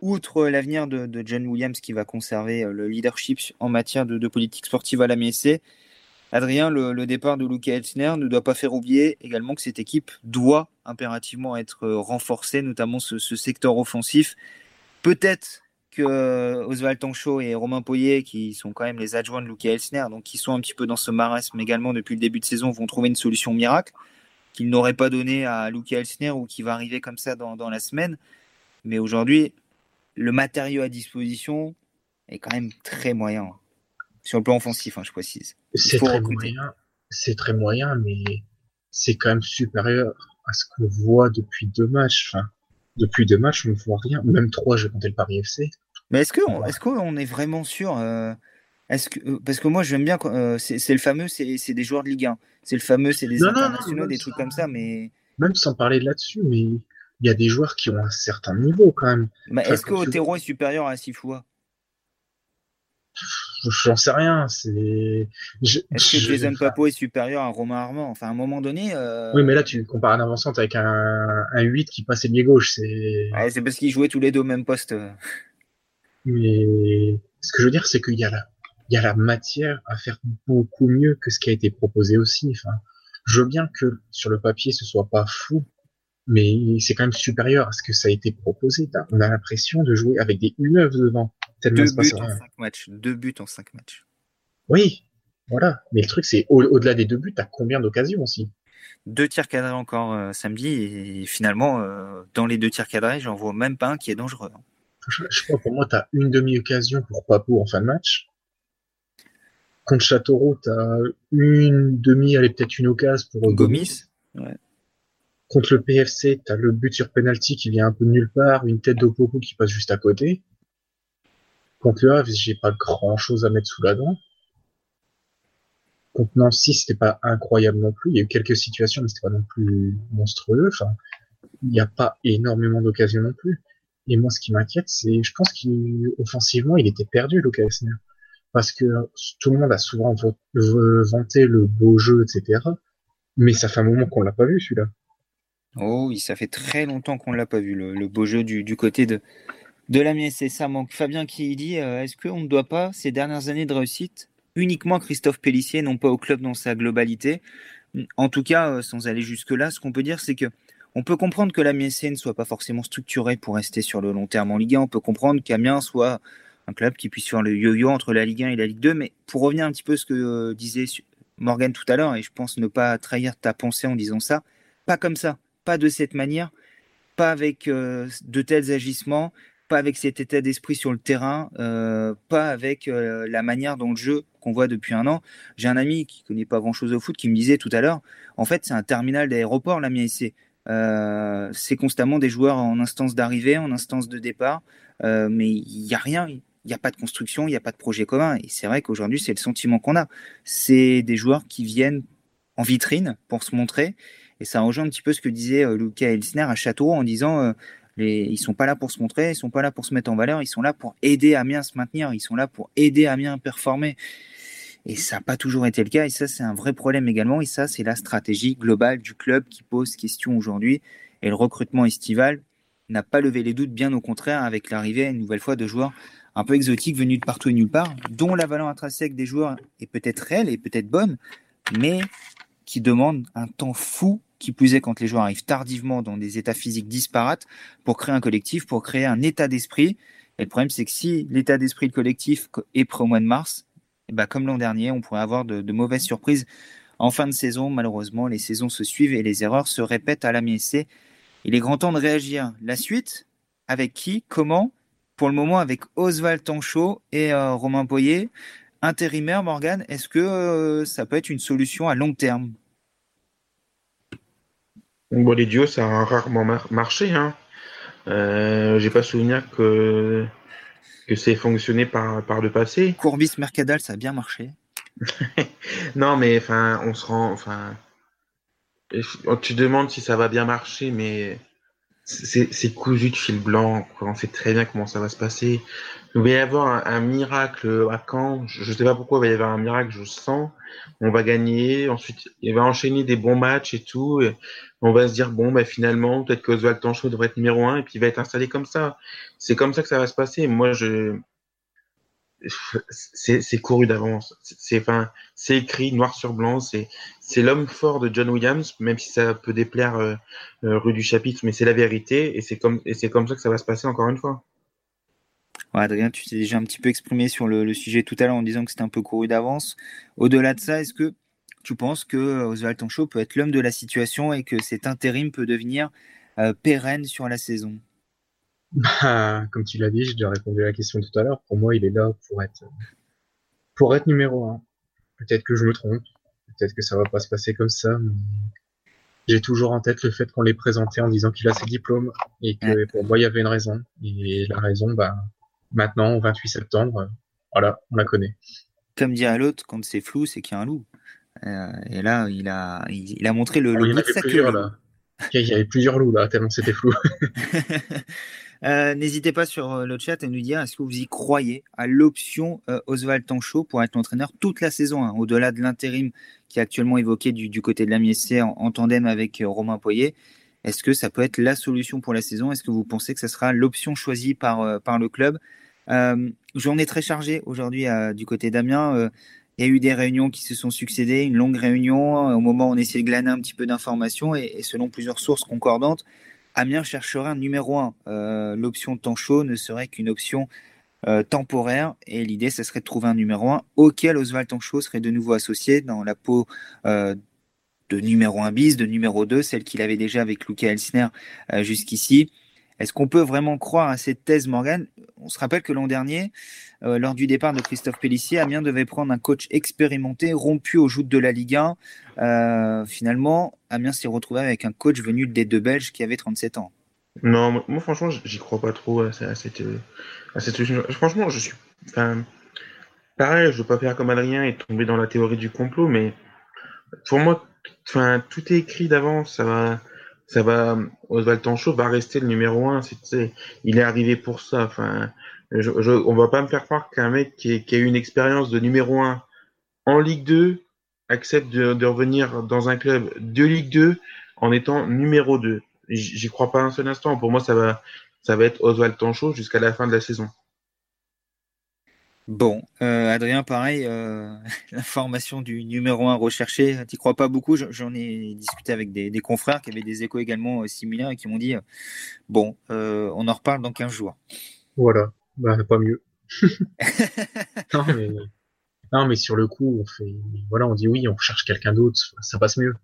Outre l'avenir de, John Williams qui va conserver le leadership en matière de, politique sportive à la MSC, Adrien, le, départ de Luca Elsner ne doit pas faire oublier également que cette équipe doit impérativement être renforcée, notamment ce, secteur offensif. Peut-être que euh, Oswald Tanchot et Romain Poyer, qui sont quand même les adjoints de Luca Elsner, donc qui sont un petit peu dans ce marasme également depuis le début de saison, vont trouver une solution miracle qu'ils n'auraient pas donnée à Luca Elsner ou qui va arriver comme ça dans, dans la semaine. Mais aujourd'hui, le matériau à disposition est quand même très moyen. Sur le plan offensif, hein, je précise. C'est très moyen. C'est très moyen, mais c'est quand même supérieur à ce qu'on voit depuis deux matchs. Enfin, depuis deux matchs, on ne voit rien. Même trois, je comptais le Paris FC. Mais est-ce qu'on est, qu'on est vraiment sûr euh, est-ce que, euh, Parce que moi, j'aime bien. Euh, c'est le fameux, c'est des joueurs de Ligue 1. C'est le fameux, c'est des internationaux, des trucs comme ça. Mais même sans parler de là-dessus, mais il y a des joueurs qui ont un certain niveau quand même. est-ce que Otero est supérieur à Sifoua J'en sais rien. Est-ce que Jason Papo est supérieur à Romain Armand? Enfin, à un moment donné. Euh, oui, mais là, tu compares un avançante avec un, un 8 qui passait milieu gauche. C'est. c'est parce qu'ils jouaient tous les deux au même poste. Mais ce que je veux dire, c'est qu'il y a la, il y a la matière à faire beaucoup mieux que ce qui a été proposé aussi. Enfin, je veux bien que sur le papier ce soit pas fou, mais c'est quand même supérieur à ce que ça a été proposé. On a l'impression de jouer avec des U9 devant. Deux buts en cinq matchs. Deux buts en cinq matchs. Oui, voilà. Mais le truc, c'est au-delà des deux buts, t'as combien d'occasions aussi? Deux tirs cadrés encore euh, samedi, et finalement, euh, dans les deux tirs cadrés, j'en vois même pas un qui est dangereux. Hein. Je, crois pour moi, t'as une demi-occasion pour Papo en fin de match. Contre Châteauroux, t'as une demi, allez, peut-être une occasion pour Gomis. Ouais. Contre le PFC, t'as le but sur penalty qui vient un peu de nulle part, une tête d'Opoko qui passe juste à côté. Contre le Havre, j'ai pas grand chose à mettre sous la dent. Contre Nancy, c'était pas incroyable non plus. Il y a eu quelques situations, mais c'était pas non plus monstrueux. Enfin, il n'y a pas énormément d'occasions non plus. Et moi, ce qui m'inquiète, c'est, je pense qu'offensivement, il était perdu, Lucas Parce que tout le monde a souvent vanté le beau jeu, etc. Mais ça fait un moment qu'on l'a pas vu, celui-là. Oh oui, ça fait très longtemps qu'on l'a pas vu, le, beau jeu du côté de, de la c'est ça manque. Fabien qui dit euh, est-ce qu'on ne doit pas, ces dernières années de réussite, uniquement Christophe Pellissier, non pas au club dans sa globalité? En tout cas, euh, sans aller jusque-là, ce qu'on peut dire, c'est que on peut comprendre que la ne soit pas forcément structurée pour rester sur le long terme en Ligue 1. On peut comprendre qu'Amiens soit un club qui puisse faire le yo-yo entre la Ligue 1 et la Ligue 2. Mais pour revenir un petit peu à ce que euh, disait Morgan tout à l'heure, et je pense ne pas trahir ta pensée en disant ça, pas comme ça, pas de cette manière, pas avec de tels agissements, pas avec cet état d'esprit sur le terrain, euh, pas avec euh, la manière dont le jeu qu'on voit depuis un an. J'ai un ami qui connaît pas grand-chose au foot qui me disait tout à l'heure, en fait, c'est un terminal d'aéroport, la MIAC. Euh, c'est constamment des joueurs en instance d'arrivée, en instance de départ, euh, mais il n'y a rien, il n'y a pas de construction, il n'y a pas de projet commun. Et c'est vrai qu'aujourd'hui, c'est le sentiment qu'on a. C'est des joueurs qui viennent en vitrine pour se montrer. Et ça rejoint un petit peu ce que disait Lucas Elsner à Châteauroux en disant les, ils sont pas là pour se montrer, ils sont pas là pour se mettre en valeur, ils sont là pour aider Amiens à se maintenir, ils sont là pour aider Amiens à performer. Et ça n'a pas toujours été le cas, et ça c'est un vrai problème également, et ça c'est la stratégie globale du club qui pose question aujourd'hui. Et le recrutement estival n'a pas levé les doutes, bien au contraire, avec l'arrivée une nouvelle fois de joueurs un peu exotiques venus de partout et nulle part, dont la valeur intrinsèque des joueurs est peut-être réelle et peut-être bonne, mais qui demandent un temps fou qui plus est quand les joueurs arrivent tardivement dans des états physiques disparates, pour créer un collectif, pour créer un état d'esprit. Et le problème, c'est que si l'état d'esprit collectif est prêt au mois de mars, ben, comme l'an dernier, on pourrait avoir de, mauvaises surprises en fin de saison. Malheureusement, les saisons se suivent et les erreurs se répètent à la MSC. Il est grand temps de réagir. La suite, avec qui, comment? Pour le moment, avec Oswald Tanchot et euh, Romain Poyer. Intérimaire, Morgan, est-ce que euh, ça peut être une solution à long terme? Bon, les duos, ça a rarement marché. Hein. Euh, J'ai pas souvenir que, que c'est fonctionné par, par le passé. Courbis Mercadal, ça a bien marché. non, mais enfin, on se rend. Enfin, tu demandes si ça va bien marcher, mais c'est cousu de fil blanc. On sait très bien comment ça va se passer. Il va y avoir un, miracle à Caen. Je ne sais pas pourquoi il va y avoir un miracle, je sens. On va gagner. Ensuite, il va enchaîner des bons matchs et tout. Et on va se dire, bon, bah, finalement, peut-être qu'Oswald Tanchot devrait être numéro un et puis il va être installé comme ça. C'est comme ça que ça va se passer. Moi, je, c'est couru d'avance. C'est c'est écrit noir sur blanc. C'est l'homme fort de John Williams, même si ça peut déplaire euh, euh, rue du chapitre, mais c'est la vérité et c'est comme ça que ça va se passer encore une fois. Adrien, tu t'es déjà un petit peu exprimé sur le, sujet tout à l'heure en disant que c'était un peu couru d'avance. Au-delà de ça, est-ce que tu penses que Oswald Tancho peut être l'homme de la situation et que cet intérim peut devenir euh, pérenne sur la saison? Bah, comme tu l'as dit, j'ai déjà répondu à la question tout à l'heure. Pour moi, il est là pour être, pour être numéro un. Peut-être que je me trompe. Peut-être que ça va pas se passer comme ça. Mais j'ai toujours en tête le fait qu'on l'ait présenté en disant qu'il a ses diplômes et que pour moi, il y avait une raison. Et la raison, bah, maintenant, au 28 septembre, voilà, on la connaît. Comme dit à l'autre, quand c'est flou, c'est qu'il y a un loup. Euh, et là, il a, il, a montré le, loup. il y de plusieurs, là. Il y avait plusieurs loups là, tellement c'était flou. Euh, n'hésitez pas sur euh, le chat à nous dire est-ce que vous y croyez à l'option euh, Oswald Tanchot pour être l'entraîneur toute la saison, hein, au-delà de l'intérim qui est actuellement évoqué du, côté de la MSC en, tandem avec Romain Poyer. Est-ce que ça peut être la solution pour la saison? Est-ce que vous pensez que ce sera l'option choisie par, par le club? Journée très chargée aujourd'hui du côté d'Amiens. Il y a eu des réunions qui se sont succédées, une longue réunion au moment où on essayait de glaner un petit peu d'informations et selon plusieurs sources concordantes, Amiens chercherait un numéro 1. Euh, l'option Tancho ne serait qu'une option euh, temporaire et l'idée, ce serait de trouver un numéro 1 auquel Oswald Tancho serait de nouveau associé dans la peau euh, de numéro 1 bis, de numéro 2, celle qu'il avait déjà avec Luca Elsner jusqu'ici. Est-ce qu'on peut vraiment croire à cette thèse, Morgan On se rappelle que l'an dernier, euh, lors du départ de Christophe Pellissier, Amiens devait prendre un coach expérimenté, rompu aux joutes de la Ligue 1. Euh, finalement, Amiens s'est retrouvé avec un coach venu des deux Belges qui avait 37 ans. Non, moi franchement, j'y crois pas trop à, cette, solution. Franchement, je suis. Enfin, pareil, je veux pas faire comme Adrien et tomber dans la théorie du complot, mais pour moi, enfin, tout est écrit d'avance. Ça va ça va, Oswald Tanchot va rester le numéro un. C'est, il est arrivé pour ça. Enfin, je, je, on va pas me faire croire qu'un mec qui, a eu une expérience de numéro un en Ligue 2 accepte de, de, revenir dans un club de Ligue 2 en étant numéro 2. J'y crois pas un seul instant. Pour moi, ça va, ça va être Oswald Tanchot jusqu'à la fin de la saison. Bon, euh, Adrien, pareil, euh, l'information du numéro 1 recherché, tu crois pas beaucoup? J'en ai discuté avec des, confrères qui avaient des échos également euh, similaires et qui m'ont dit bon, on en reparle dans 15 jours. Voilà, bah, pas mieux. non, mais, sur le coup, on fait, voilà, on dit oui, on cherche quelqu'un d'autre, ça passe mieux.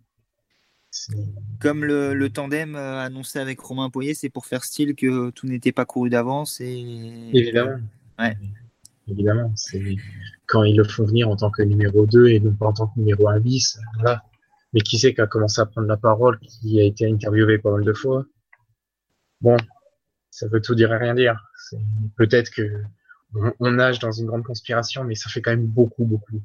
Comme le, le, tandem annoncé avec Romain Poyer, c'est pour faire style que tout n'était pas couru d'avance et. Évidemment. Ouais évidemment. C'est quand ils le font venir en tant que numéro 2 et non pas en tant que numéro 1 bis. Voilà. Mais qui c'est qui a commencé à prendre la parole, qui a été interviewé pas mal de fois? Bon, ça veut tout dire et rien dire. Peut-être que on, nage dans une grande conspiration, mais ça fait quand même beaucoup, beaucoup.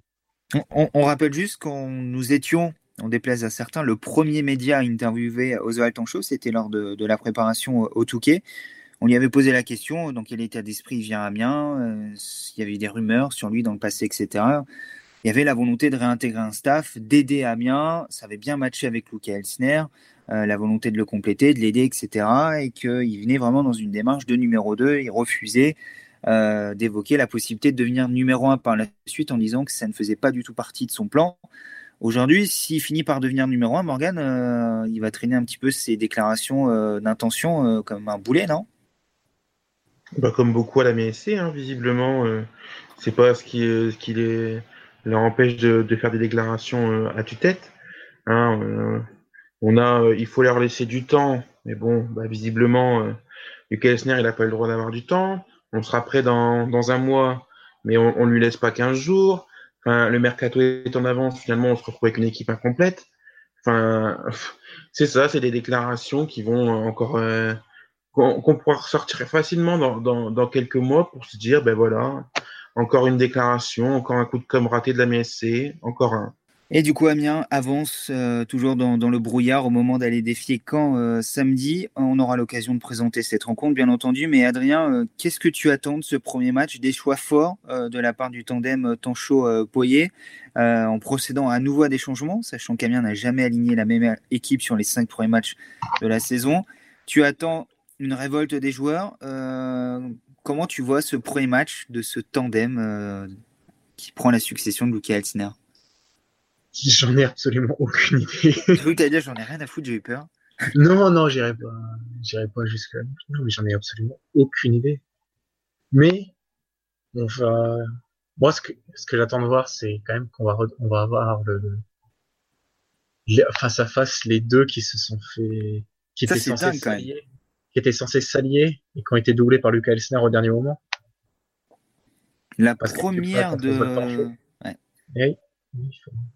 On, rappelle juste quand nous étions, on déplaise à certains, le premier média à interviewer Oswald Tancho, c'était lors de, la préparation au Touquet. On lui avait posé la question, dans quel état d'esprit il vient à Amiens, euh, il y avait des rumeurs sur lui dans le passé, etc. Il y avait la volonté de réintégrer un staff, d'aider Amiens, ça avait bien matché avec Luca Elsner, euh, la volonté de le compléter, de l'aider, etc. Et qu'il venait vraiment dans une démarche de numéro 2, il refusait euh, d'évoquer la possibilité de devenir numéro 1 par la suite en disant que ça ne faisait pas du tout partie de son plan. Aujourd'hui, s'il finit par devenir numéro 1, Morgan, il va traîner un petit peu ses déclarations d'intention comme un boulet, non? Bah, comme beaucoup à la MSC, hein, visiblement, euh, c'est pas ce qui, euh, ce qui les, leur empêche de, de faire des déclarations euh, à tue-tête. Hein, euh, on a, il faut leur laisser du temps, mais bon, bah, visiblement, euh, Lucas il n'a pas le droit d'avoir du temps. On sera prêt dans, dans un mois, mais on, on lui laisse pas 15 jours. Enfin, le mercato est en avance, finalement, on se retrouve avec une équipe incomplète. Enfin, c'est ça, c'est des déclarations qui vont encore qu'on pourra ressortir facilement dans, quelques mois pour se dire, ben voilà, encore une déclaration, encore un coup de com raté de la MSC, encore un. Et du coup, Amiens avance euh, toujours dans, le brouillard au moment d'aller défier Caen euh, samedi. On aura l'occasion de présenter cette rencontre, bien entendu. Mais Adrien, euh, qu'est-ce que tu attends de ce premier match Des choix forts de la part du tandem Tancho-Poyer en procédant à nouveau à des changements, sachant qu'Amiens n'a jamais aligné la même équipe sur les cinq premiers matchs de la saison? Tu attends une révolte des joueurs. comment tu vois ce premier match de ce tandem qui prend la succession de Luca Elsner J'en ai absolument aucune idée. Je dire j'en ai rien à foutre, j'ai eu peur. Non, non, j'irai pas, j'irai pas jusque là. Non, mais j'en ai absolument aucune idée. Mais, va, moi, ce que, ce que j'attends de voir, c'est quand même qu'on va, on va avoir le, face à face les deux qui se sont fait, qui étaient censés s'allier, qui étaient censés s'allier et qui ont été doublés par Lucas Elsner au dernier moment. La première de, ouais. Eh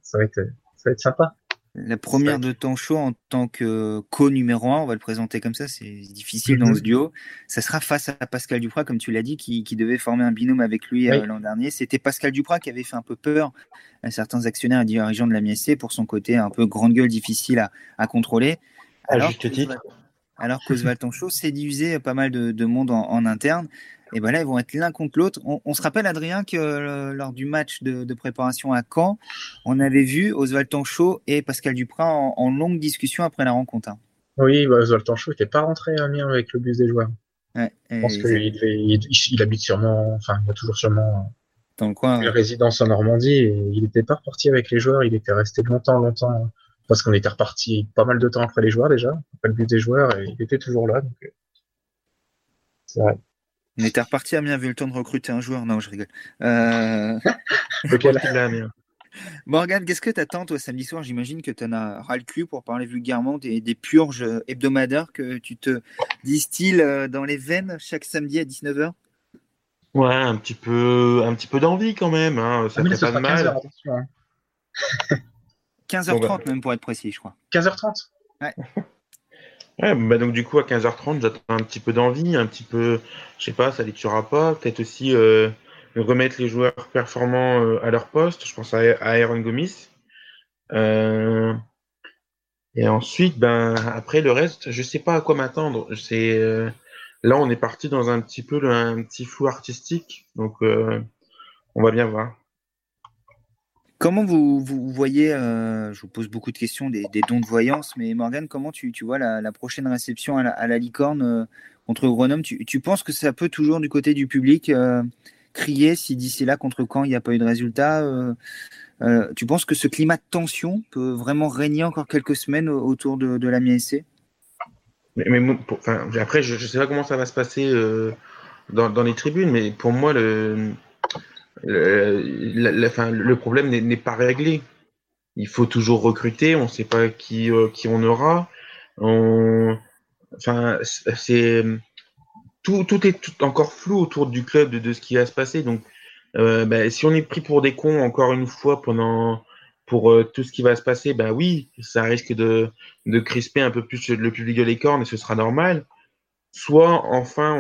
ça va être, ça va être sympa. La première de Tancho en tant que co numéro 1, on va le présenter comme ça, c'est difficile dans ce mhm. duo. Ça sera face à Pascal Duprat, comme tu l'as dit, qui, devait former un binôme avec lui euh, l'an dernier. C'était Pascal Duprat qui avait fait un peu peur à certains actionnaires et dirigeants de la MSC pour son côté un peu grande gueule, difficile à, contrôler. Alors, juste titre. Alors qu'Oswald Tancho séduisait pas mal de, monde en interne. Et ben là, ils vont être l'un contre l'autre. On, se rappelle, Adrien, que euh, lors du match de, préparation à Caen, on avait vu Oswald Tanchot et Pascal Duprat en, longue discussion après la rencontre. Hein. Oui, bah, Oswald n'était pas rentré à Amiens avec le bus des joueurs. Je pense qu'il habite sûrement, enfin, il a toujours sûrement dans le coin, une résidence en Normandie et il n'était pas reparti avec les joueurs. Il était resté longtemps, longtemps, parce qu'on était reparti pas mal de temps après les joueurs déjà, après le bus des joueurs, et il était toujours là. Donc, euh, c'est vrai. On était reparti à Amiens, vu le temps de recruter un joueur. Non, je rigole. Euh... Morgane, qu'est-ce que tu attends, toi, samedi soir? J'imagine que tu en as ras le cul, pour parler vulgairement, des, des purges hebdomadaires que tu te distilles euh, dans les veines chaque samedi à 19h Ouais, un petit peu, un petit peu d'envie quand même. Hein. Ça ah, fait pas de mal. 15h30 bah. même pour être précis, je crois. 15h30 Ouais. Ouais, bah donc du coup à 15h30, j'attends un petit peu d'envie, un petit peu, je sais pas, ça lecturera pas, peut-être aussi euh, remettre les joueurs performants euh, à leur poste. Je pense à, Aaron Gomis. Euh, et ensuite, ben après le reste, je sais pas à quoi m'attendre. C'est euh, là, on est parti dans un petit peu un petit flou artistique, donc on va bien voir. Comment vous, voyez, euh, je vous pose beaucoup de questions, des, dons de voyance, mais Morgane, comment tu, vois la, prochaine réception à la, licorne euh, contre Grenoble? Tu, penses que ça peut toujours du côté du public euh, crier si d'ici là contre quand il n'y a pas eu de résultat Tu penses que ce climat de tension peut vraiment régner encore quelques semaines autour de, la MSC mais, mais Après, je ne sais pas comment ça va se passer dans, dans les tribunes, mais pour moi, le le, le problème n'est pas réglé. Il faut toujours recruter, on ne sait pas qui, euh, qui on aura. On, enfin, c'est tout, tout est tout encore flou autour du club de, de ce qui va se passer. Donc, euh, ben, si on est pris pour des cons encore une fois pendant pour euh, tout ce qui va se passer, ben oui, ça risque de, de crisper un peu plus le public de l'écorne et ce sera normal. Soit enfin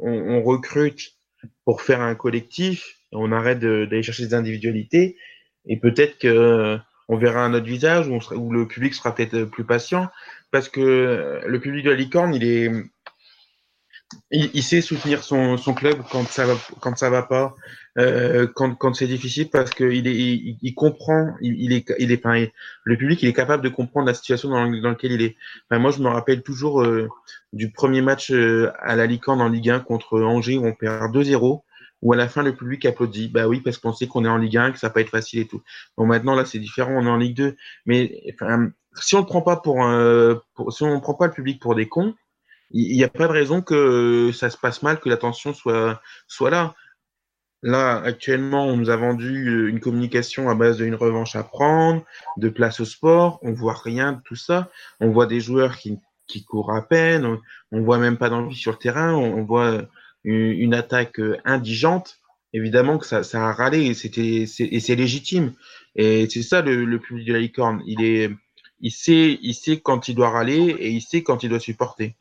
on recrute pour faire un collectif on arrête d'aller chercher des individualités et peut-être que on verra un autre visage où, où le public sera peut-être plus patient parce que le public de la licorne, il est, il, sait soutenir son, son, club quand ça va, quand ça va pas, euh, quand, quand c'est difficile parce qu'il est, il, il, comprend, il, est, il est, enfin, le public, il est capable de comprendre la situation dans, dans laquelle il est. Enfin, moi, je me rappelle toujours euh, du premier match euh, à la licorne en Ligue 1 contre Angers où on perd 2-0 ou à la fin le public applaudit. Bah oui, parce qu'on sait qu'on est en Ligue 1, que ça va pas être facile et tout. Bon, maintenant là c'est différent, on est en Ligue 2. Mais enfin, si on ne prend pas pour, si on prend pas le public pour des cons, il n'y a pas de raison que ça se passe mal, que l'attention soit soit là. Là, actuellement, on nous a vendu euh, une communication à base d'une revanche à prendre, de place au sport. On voit rien de tout ça. On voit des joueurs qui, qui courent à peine. On, on voit même pas d'envie sur le terrain. On, on voit une, attaque euh, indigente, évidemment que ça, ça a râlé et c'était et c'est légitime. Et c'est ça le, public de la licorne. Il est, il sait, il sait quand il doit râler et il sait quand il doit supporter.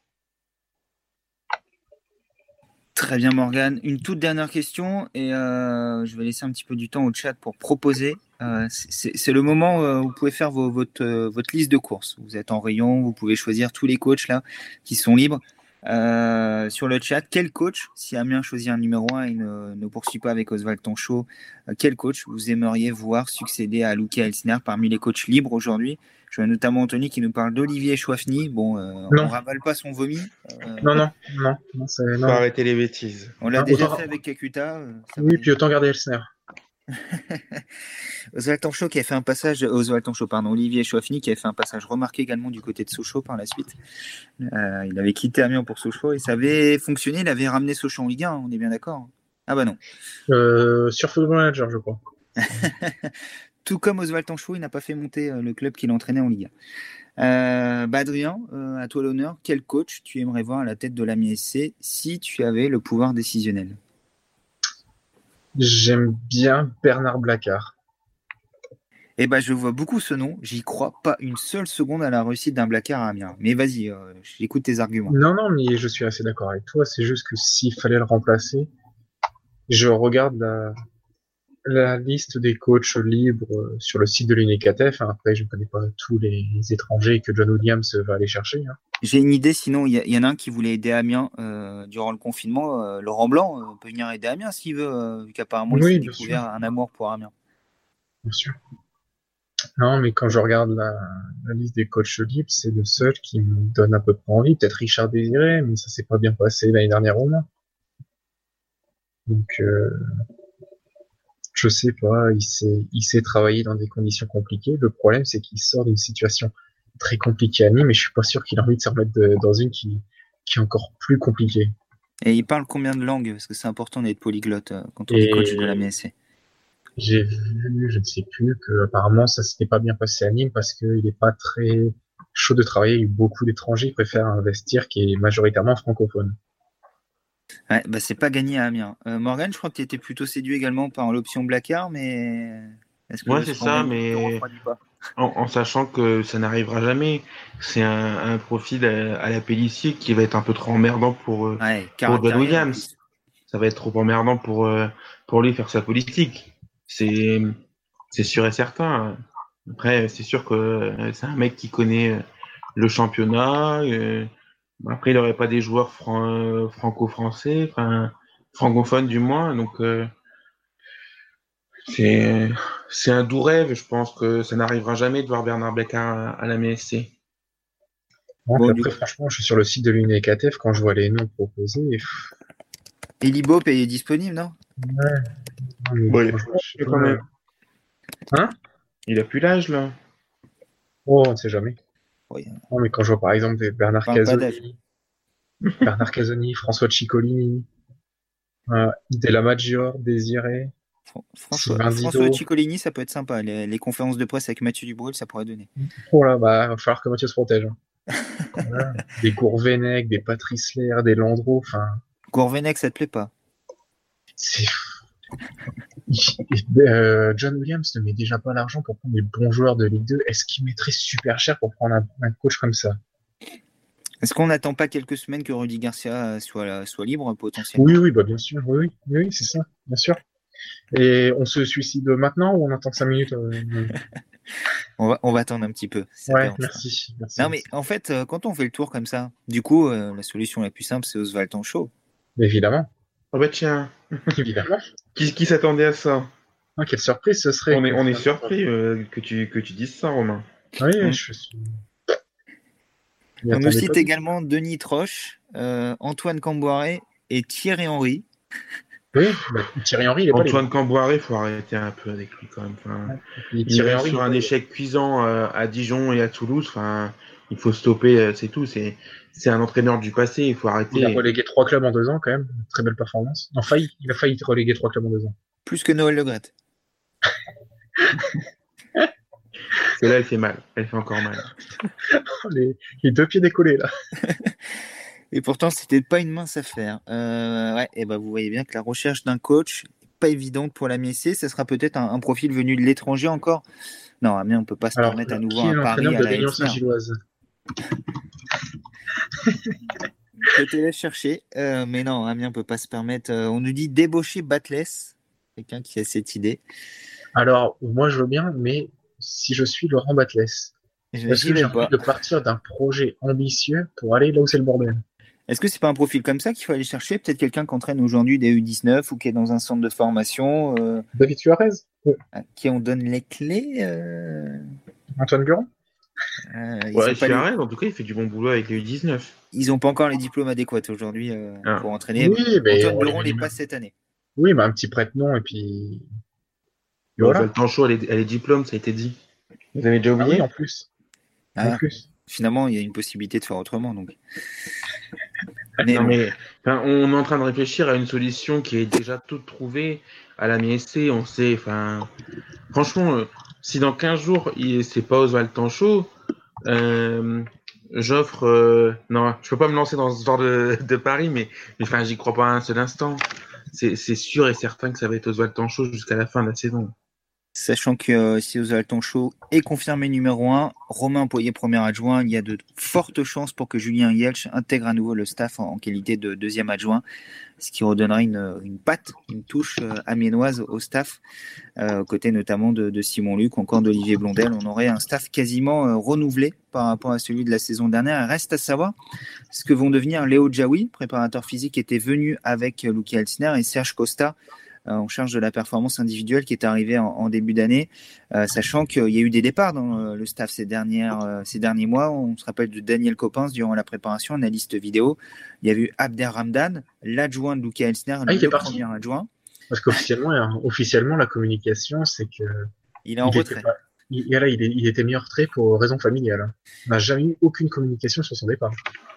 Très bien Morgane. Une toute dernière question et euh, je vais laisser un petit peu du temps au chat pour proposer Euh, c'est le moment où vous pouvez faire votre, votre liste de courses. Vous êtes en rayon, vous pouvez choisir tous les coachs là qui sont libres. Euh, sur le chat, quel coach, si Amiens choisit un numéro 1 et ne, ne poursuit pas avec Oswald Tonchot, euh, quel coach vous aimeriez voir succéder à Luca Elsner parmi les coachs libres aujourd'hui? Je vois notamment Anthony qui nous parle d'Olivier Chouafny. Bon, euh, on ravale pas son vomi. non, non, non. non, Faut arrêter les bêtises. On l'a déjà fait avec Kakuta. oui, puis autant garder Elsner. Oswald Tanchot qui a fait un passage, Oswald Tanchot, pardon, Olivier Chouafini qui a fait un passage remarqué également du côté de Sochaux par la suite. Euh, il avait quitté Amiens pour Sochaux et ça avait fonctionné, il avait ramené Sochaux en Ligue 1, on est bien d'accord Ah bah non. Euh, sur Football Manager, je crois. Tout comme Oswald Tanchot, il n'a pas fait monter euh, le club qu'il entraînait en Ligue 1. bah Adrien, à toi l'honneur, quel coach tu aimerais voir à la tête de l'AMI SC si tu avais le pouvoir décisionnel? J'aime bien Bernard Blacard. Eh ben, je vois beaucoup ce nom. J'y crois pas une seule seconde à la réussite d'un Blacard à Amiens. Mais vas-y, euh, j'écoute tes arguments. Non, non, mais je suis assez d'accord avec toi. C'est juste que s'il fallait le remplacer, je regarde la, liste des coachs libres euh, sur le site de l'UNICATF. Après, je ne connais pas tous les étrangers que John Williams va aller chercher. Hein. J'ai une idée, sinon il y, en a un qui voulait aider Amiens euh, durant le confinement. Euh, Laurent Blanc euh, peut venir aider Amiens s'il veut, vu qu'apparemment il a découvert un amour pour Amiens. Bien sûr. Non, mais quand je regarde la, liste des coachs libres, c'est le seul qui me donne à peu près envie. Peut-être Richard Désiré, mais ça s'est pas bien passé l'année dernière au moins. Donc, je sais pas, il sait, il sait travailler dans des conditions compliquées. Le problème, c'est qu'il sort d'une situation très compliqué à Nîmes, mais je suis pas sûr qu'il a envie de se remettre dans une qui, qui est encore plus compliquée. Et il parle combien de langues? Parce que c'est important d'être polyglotte euh, quand on est coach de la MSC. J'ai vu, je ne sais plus, que apparemment ça s'était pas bien passé à Nîmes parce qu'il n'est pas très chaud de travailler. Il y a eu beaucoup d'étrangers, il préfère investir qui est majoritairement francophone. Ouais, bah c'est pas gagné à Amiens. Euh, Morgan, je crois que tu étais plutôt séduit également par l'option Blackard, mais. Est-ce c'est ça, mais en, sachant que ça n'arrivera jamais. C'est un, profil à, la Pellissier qui va être un peu trop emmerdant pour, euh, pour John Williams. Ça va être trop emmerdant pour, euh, pour lui faire sa politique. C'est, c'est sûr et certain. Après, c'est sûr que c'est un mec qui connaît le championnat. Après, il n'aurait pas des joueurs franco-français, enfin, francophones du moins. Donc, c'est, c'est un doux rêve. Je pense que ça n'arrivera jamais de voir Bernard Becker à, la MSC. après, franchement, je suis sur le site de l'UNECATF quand je vois les noms proposés. Elibop est disponible, non? Ouais. quand même. Hein? Il a plus l'âge, là. Oh, on ne sait jamais. Non, mais quand je vois par exemple Bernard Casoni, Bernard Casoni, François Ciccolini, euh, Della Maggior, Désiré, François, François Ciccolini, ça peut être sympa. Les, conférences de presse avec Mathieu Dubrul, ça pourrait donner. Oh là, bah, il va falloir que Mathieu se protège. Hein. Des Gourvenec, des Patrice Lair, des Landreau, enfin. Gourvenec, ça te plaît pas? Euh, John Williams ne met déjà pas l'argent pour prendre des bons joueurs de Ligue 2. Est-ce qu'il mettrait super cher pour prendre un, coach comme ça? Est-ce qu'on n'attend pas quelques semaines que Rudy Garcia soit, soit libre potentiellement? Oui, oui, bah bien sûr, oui, oui, oui c'est ça, bien sûr. Et on se suicide maintenant ou on attend 5 minutes euh, on, va, on va attendre un petit peu. Ouais, merci, Non, mais en fait, euh, quand on fait le tour comme ça, du coup, euh, la solution la plus simple, c'est Oswald en show. Évidemment. Oh bah tiens. Évidemment. Qui, qui s'attendait à ça ah, Quelle surprise ce serait. On est, on est surpris que, tu, que tu dises ça, Romain. Oui, je suis. On nous cite également Denis Troche, Antoine Camboiré et Thierry Henry. Oui, bah, Thierry Henry, il est Antoine Camboire, il faut arrêter un peu avec lui quand même. Enfin, Thierry Henry sur un échec cuisant euh, à Dijon et à Toulouse. Enfin, il faut stopper, euh, c'est tout. C'est c'est un entraîneur du passé, il faut arrêter. Il a relégué trois clubs en deux ans quand même, très belle performance. Non, failli, il a failli reléguer trois clubs en deux ans. Plus que Noël Le Gret. là elle fait mal, elle fait encore mal. les, les deux pieds décollés là. Et pourtant, c'était pas une mince affaire. Euh, ouais, et ben vous voyez bien que la recherche d'un coach pas évidente pour la MSC. Ce sera peut-être un, profil venu de l'étranger encore. Non, mais on peut pas se permettre à nouveau un pari à la Saint-Gilloise? Je te laisse chercher, euh, mais non, Amiens peut pas se permettre. Euh, on nous dit débaucher Batless, quelqu'un qui a cette idée. Alors, moi, je veux bien, mais si je suis Laurent Batles, est-ce que j'ai envie de partir d'un projet ambitieux pour aller là où c'est le bordel? Est-ce que c'est pas un profil comme ça qu'il faut aller chercher? Peut-être quelqu'un qui entraîne aujourd'hui des U19 ou qui est dans un centre de formation euh, David Suarez À qui on donne les clés euh, Antoine Guron euh, ouais, Suarez, en tout cas, il fait du bon boulot avec les U19. Ils n'ont pas encore les diplômes adéquats aujourd'hui ah. pour entraîner. Oui, mais Antoine Guron les passe cette année. Oui, mais un petit prête-nom et puis. voilà. Le temps chaud, elle est, diplôme, ça a été dit. Vous avez déjà oublié ah en plus. Ah, finalement, il y a une possibilité de faire autrement. Donc. Mais, mais on est en train de réfléchir à une solution qui est déjà toute trouvée à la MSC. On sait, enfin, franchement, euh, si dans 15 jours, c'est pas Oswald Tanchot, euh, j'offre. Euh, non, je peux pas me lancer dans ce genre de, de pari, mais, enfin, j'y crois pas un seul instant. C'est sûr et certain que ça va être Oswald Tanchot jusqu'à la fin de la saison. Sachant que euh, si Oswald Tonchot est confirmé numéro 1, Romain Poyer premier adjoint, il y a de fortes chances pour que Julien Yelch intègre à nouveau le staff en, qualité de deuxième adjoint, ce qui redonnerait une, une patte, une touche euh, amiénoise au staff, euh, aux côtés notamment de, Simon Luc encore d'Olivier Blondel. On aurait un staff quasiment renouvelé par rapport à celui de la saison dernière. reste à savoir ce que vont devenir Léo Jaoui, préparateur physique, était venu avec Luki Elsner et Serge Costa euh, en charge de la performance individuelle qui est arrivé en, début d'année, euh, sachant qu'il y a eu des départs dans euh, le staff ces, dernières, ces derniers mois. On se rappelle de Daniel Coppens durant la préparation, analyste vidéo. Il y a eu Abder Ramdan, l'adjoint de Luca Elsner, ah, le premier adjoint. Parce qu'officiellement, hein, officiellement, la communication, c'est que. Il est en retrait. il, il, était mis en retrait pour raison familiale. On n'a jamais eu aucune communication sur son départ.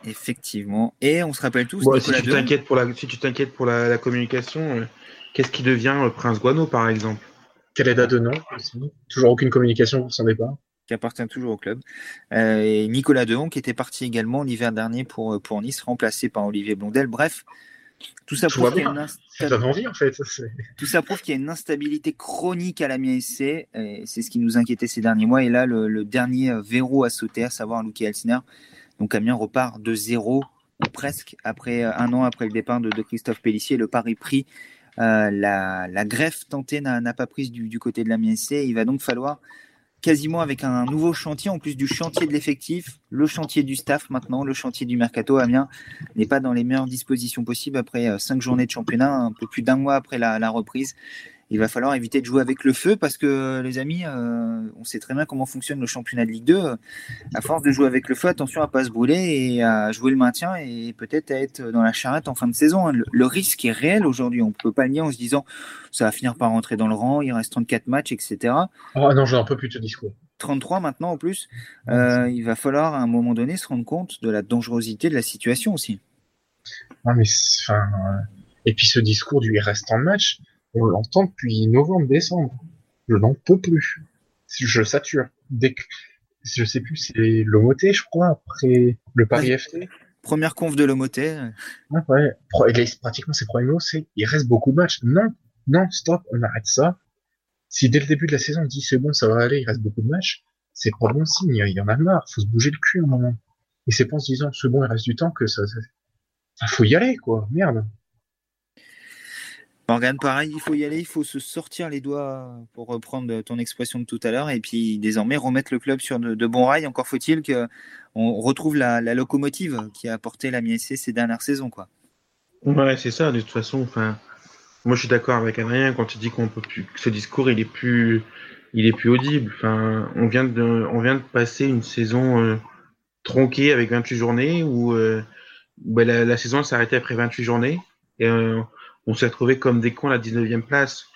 Effectivement. Et on se rappelle tous. si, tu t'inquiètes pour la, si tu t'inquiètes pour la, communication, Qu'est-ce qui devient le Prince Guano, par exemple? Quelle est date de nom Toujours aucune communication pour son départ qui appartient toujours au club. Euh, et Nicolas Dehon, qui était parti également l'hiver dernier pour, euh, pour Nice, remplacé par Olivier Blondel. Bref, tout ça prouve qu'il y a une en fait. Tout ça prouve qu'il y a une instabilité chronique à la MSC. C'est ce qui nous inquiétait ces derniers mois. Et là, le, dernier verrou à sauter, à savoir Luki Elsner. Donc Amiens repart de zéro, ou presque, après un an après le départ de, de Christophe Pellissier. Le pari pris euh, la, greffe tentée n'a pas prise du, côté de la MSC. Il va donc falloir quasiment avec un nouveau chantier, en plus du chantier de l'effectif, le chantier du staff maintenant, le chantier du mercato. Amiens n'est pas dans les meilleures dispositions possibles après euh, cinq journées de championnat, un peu plus d'un mois après la reprise il va falloir éviter de jouer avec le feu parce que les amis, euh, on sait très bien comment fonctionne le championnat de Ligue 2. À force de jouer avec le feu, attention à pas se brûler et à jouer le maintien et peut-être à être dans la charrette en fin de saison. Le, risque est réel aujourd'hui. On ne peut pas le nier en se disant ça va finir par rentrer dans le rang, il reste 34 matchs, etc. Ah non, j'ai un peu plus de discours. 33 maintenant en plus. Euh, il va falloir à un moment donné se rendre compte de la dangerosité de la situation aussi. Non mais enfin, et puis ce discours du il reste en match on l'entend depuis novembre-décembre. Je n'en peux plus. Je sature. Dès que, je sais plus, c'est l'Omoté, je crois, après le Paris FT. Première conf de l'Omoté. Ouais, ouais. Pratiquement ses premiers mots, c'est il reste beaucoup de matchs. Non, non, stop, on arrête ça. Si dès le début de la saison on dit c'est bon, ça va aller, il reste beaucoup de matchs, c'est pas bon signe. Il y en a marre. Faut se bouger le cul un moment. Et c'est pas en se disant c'est bon, il reste du temps que ça, ça... faut y aller, quoi. Merde. Morgane, pareil, il faut y aller, il faut se sortir les doigts pour reprendre ton expression de tout à l'heure et puis désormais remettre le club sur de, bons rails. Encore faut-il qu'on retrouve la, locomotive qui a apporté la MSC ces dernières saisons. Quoi. Ouais, c'est ça, de toute façon. Enfin, moi je suis d'accord avec Adrien quand il dit qu'on peut plus, que ce discours il est plus, il est plus audible. Enfin, on vient de, on vient de passer une saison euh, tronquée avec 28 journées où euh, bah, la, saison arrêtée après 28 journées. Euh, on s'est retrouvé comme des cons à la 19e place.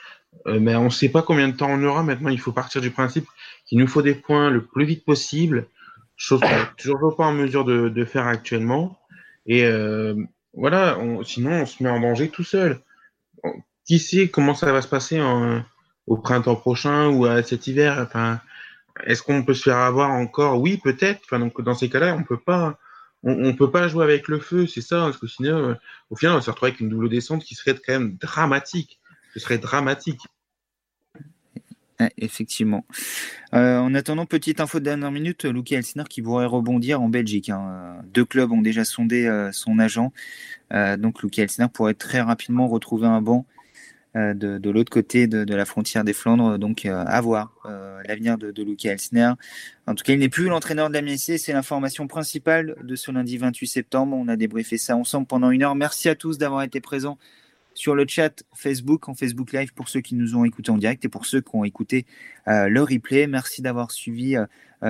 Euh, mais on ne sait pas combien de temps on aura. Maintenant, il faut partir du principe qu'il nous faut des points le plus vite possible, chose qu'on n'est toujours pas en mesure de, faire actuellement. Et euh, voilà, sinon on se met en danger tout seul. Qui sait comment ça va se passer au printemps prochain ou à cet hiver? Enfin, est-ce qu'on peut se faire avoir encore? Oui, peut-être. Enfin, donc dans ces cas-là, on peut pas on, ne peut pas jouer avec le feu, c'est ça, parce que sinon, euh, au final, on va se retrouver avec une double descente qui serait quand même dramatique. Ce serait dramatique. effectivement. Euh, en attendant, petite info de dernière minute, Luki Elsner qui pourrait rebondir en Belgique. Hein. Deux clubs ont déjà sondé euh, son agent. donc Luki Elsner pourrait très rapidement retrouver un banc de, l'autre côté de, la frontière des Flandres. Donc à voir l'avenir de, de Elsner. En tout cas, il n'est plus l'entraîneur de la MSC. C'est l'information principale de ce lundi 28 septembre. On a débriefé ça ensemble pendant une heure. Merci à tous d'avoir été présents sur le chat Facebook, en Facebook Live pour ceux qui nous ont écoutés en direct et pour ceux qui ont écouté le replay. Merci d'avoir suivi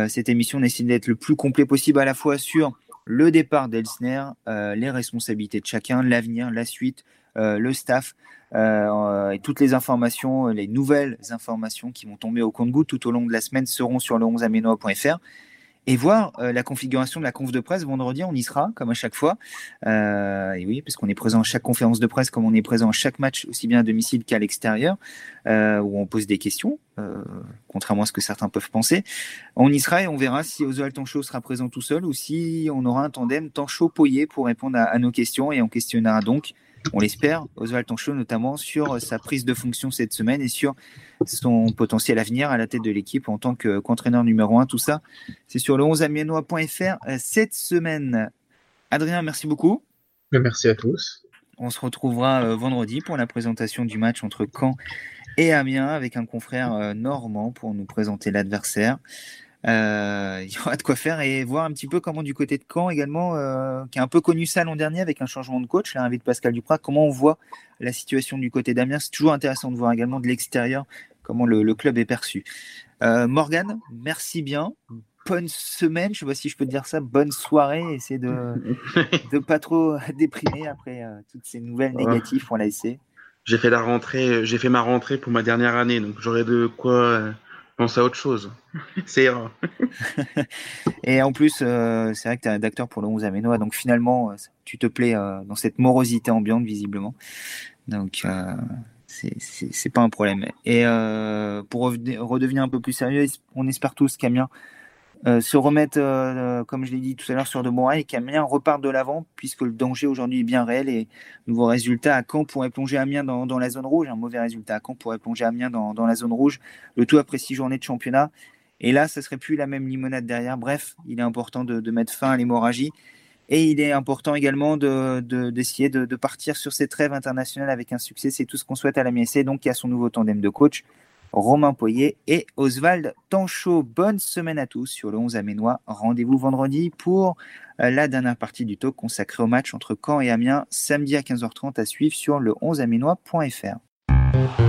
cette émission. On essaie d'être le plus complet possible à la fois sur le départ d'Elsner, euh, les responsabilités de chacun, l'avenir, la suite, euh, le staff euh, et toutes les informations, les nouvelles informations qui vont tomber au compte-goutte tout au long de la semaine seront sur le 11 amenoafr et voir euh, la configuration de la conf de presse vendredi. On y sera, comme à chaque fois. Euh, et oui, parce qu'on est présent à chaque conférence de presse, comme on est présent à chaque match, aussi bien à domicile qu'à l'extérieur, euh, où on pose des questions, euh, contrairement à ce que certains peuvent penser. On y sera et on verra si Oswald Tancho sera présent tout seul ou si on aura un tandem Tancho-Poyer pour répondre à, nos questions. Et on questionnera donc on l'espère, Oswald Tonchot notamment sur sa prise de fonction cette semaine et sur son potentiel avenir à la tête de l'équipe en tant qu'entraîneur numéro un. Tout ça, c'est sur le 11amiennois.fr euh, cette semaine. Adrien, merci beaucoup. Merci à tous. On se retrouvera euh, vendredi pour la présentation du match entre Caen et Amiens avec un confrère euh, normand pour nous présenter l'adversaire. Euh, il y aura de quoi faire et voir un petit peu comment du côté de Caen également, euh, qui a un peu connu ça l'an dernier avec un changement de coach, l'invite Pascal Duprat, comment on voit la situation du côté d'Amiens. C'est toujours intéressant de voir également de l'extérieur comment le, club est perçu. Euh, Morgan, merci bien. Bonne semaine, je sais pas si je peux te dire ça, bonne soirée. Essayez de ne pas trop déprimer après euh, toutes ces nouvelles négatives pour l'ASC. J'ai fait la rentrée, j'ai fait ma rentrée pour ma dernière année, donc j'aurai de quoi pense à autre chose. c'est Et en plus, euh, c'est vrai que tu es un acteur pour le 11 Aménois, donc finalement, euh, tu te plais euh, dans cette morosité ambiante, visiblement. Donc, euh, c'est pas un problème. Et pour redevenir un peu plus sérieux, on espère tous qu'Amiens euh, se remettre, euh, comme je l'ai dit tout à l'heure, sur de bons rails et qu'Amiens repart de l'avant, puisque le danger aujourd'hui est bien réel et nouveau résultat à Caen pourrait plonger Amiens dans, la zone rouge. Un mauvais résultat à Caen pourrait plonger Amiens dans, dans la zone rouge. Le tout après six journées de championnat. Et là, ça serait plus la même limonade derrière. Bref, il est important de, mettre fin à l'hémorragie. Et il est important également d'essayer de, de, de, partir sur cette trêve internationale avec un succès. C'est tout ce qu'on souhaite à la MSC. Donc, y a son nouveau tandem de coach. Romain Poyer et Oswald Tanchot. Bonne semaine à tous sur le 11 Aménois. Rendez-vous vendredi pour euh, la dernière partie du talk consacrée au match entre Caen et Amiens, samedi à 15h30 à suivre sur le 11aménois.fr.